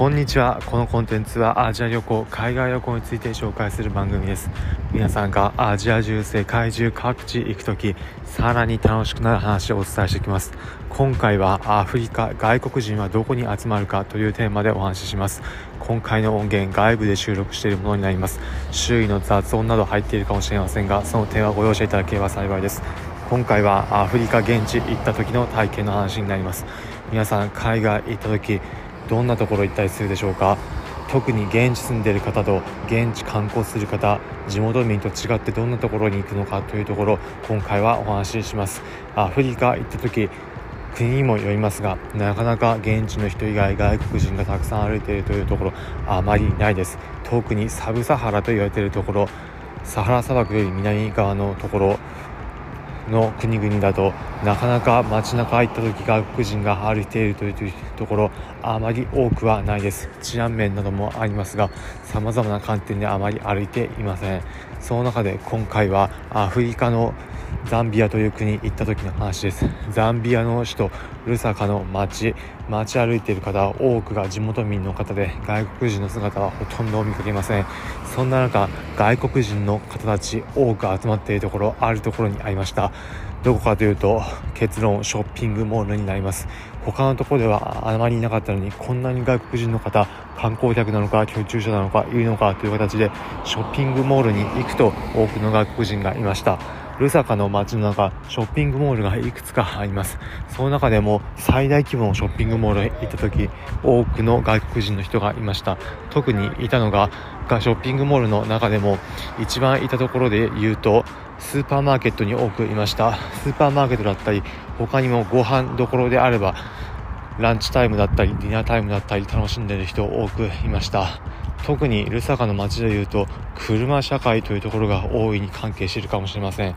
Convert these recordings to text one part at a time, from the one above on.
こんにちは。このコンテンツはアジア旅行海外旅行について紹介する番組です。皆さんがアジア中世界中各地行く時さらに楽しくなる話をお伝えしていきます。今回はアフリカ外国人はどこに集まるかというテーマでお話しします。今回の音源外部で収録しているものになります。周囲の雑音など入っているかもしれませんがその点はご容赦いただければ幸いです。今回はアフリカ現地行った時の体験の話になります。皆さん海外行った時どんなところ行ったりするでしょうか？特に現地住んでいる方と現地観光する方地元民と違ってどんなところに行くのか？というところ今回はお話しします。アフリカ行った時国にもよりますがなかなか現地の人以外外国人がたくさん歩いているというところあまりないです。特にサブサハラと言われているところサハラ砂漠より南側のところの国々だとなかなか街中行った時外国人が歩いているというところあまり多くはないです。治安面などもありますがさまざまな観点であまり歩いていません。その中で今回はアフリカのザンビアという国に行った時の話です。ザンビアの首都ルサカの街。街歩いている方多くが地元民の方で外国人の姿はほとんど見かけません。そんな中外国人の方たち多く集まっているところあるところにありました。どこかというと結論ショッピングモールになります。他のところではあまりいなかったのにこんなに外国人の方観光客なのか居住者なのかいるのかという形でショッピングモールに行くと多くの外国人がいました。ルサカの街の中ショッピングモールがいくつかあります。その中でも最大規模のショッピングモールへ行った時多くの外国人の人がいました。特にいたのがショッピングモールの中でも一番いたところで言うとスーパーマーケットに多くいました。スーパーマーケットだったり他にもご飯どころであればランチタイムだったりディナータイムだったり楽しんでる人多くいました。特にルサカの街でいうと車社会というところが大いに関係しているかもしれません。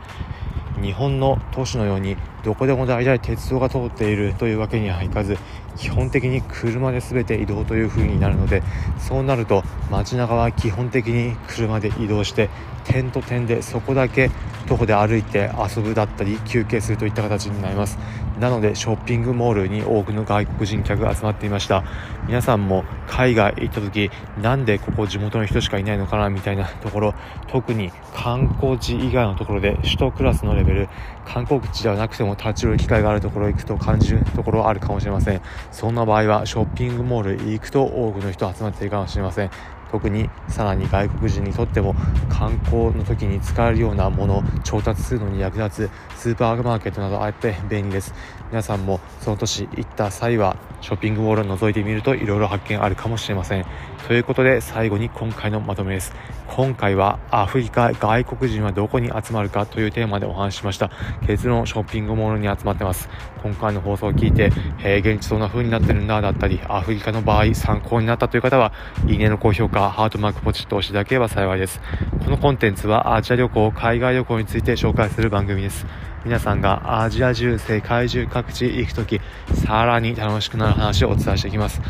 日本の都市のようにどこでも大体鉄道が通っているというわけにはいかず基本的に車で全て移動という風になるのでそうなると街中は基本的に車で移動して点と点でそこだけ徒歩で歩いて遊ぶだったり休憩するといった形になります。なのでショッピングモールに多くの外国人客が集まっていました。皆さんも海外行った時なんでここ地元の人しかいないのかなみたいなところ特に観光地以外のところで首都クラスのレベル観光地ではなくても立ち寄る機会があるところ行くと感じるところあるかもしれません。そんな場合はショッピングモール行くと多くの人集まっているかもしれません。特にさらに外国人にとっても観光の時に使えるようなもの調達するのに役立つスーパーマーケットなどあって便利です。皆さんもその年行った際はショッピングモールを覗いてみると色々発見あるかもしれません。ということで最後に今回のまとめです。今回はアフリカ外国人はどこに集まるかというテーマでお話ししました。結論ショッピングモールに集まってます。今回の放送を聞いて、えー、現地そんな風になってるんだだったりアフリカの場合参考になったという方はいいねの高評価ハートマークポチッと押していただければ幸いです。このコンテンツはアジア旅行、海外旅行について紹介する番組です。皆さんがアジア中、世界中各地行くとき、さらに楽しくなる話をお伝えしていきます。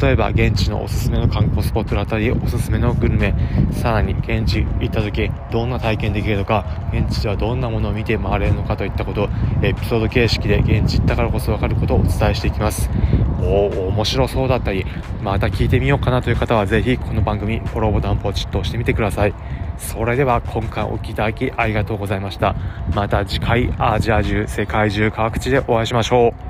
例えば、現地のおすすめの観光スポットだったり、おすすめのグルメ、さらに現地行ったとき、どんな体験できるのか、現地ではどんなものを見て回れるのかといったこと、エピソード形式で現地行ったからこそわかることをお伝えしていきます。おお面白そうだったり、また聞いてみようかなという方は、ぜひこの番組、フォローボタンポチッと押してみてください。それでは今回お聴きいただきありがとうございました。また次回アジア中、世界中各地でお会いしましょう。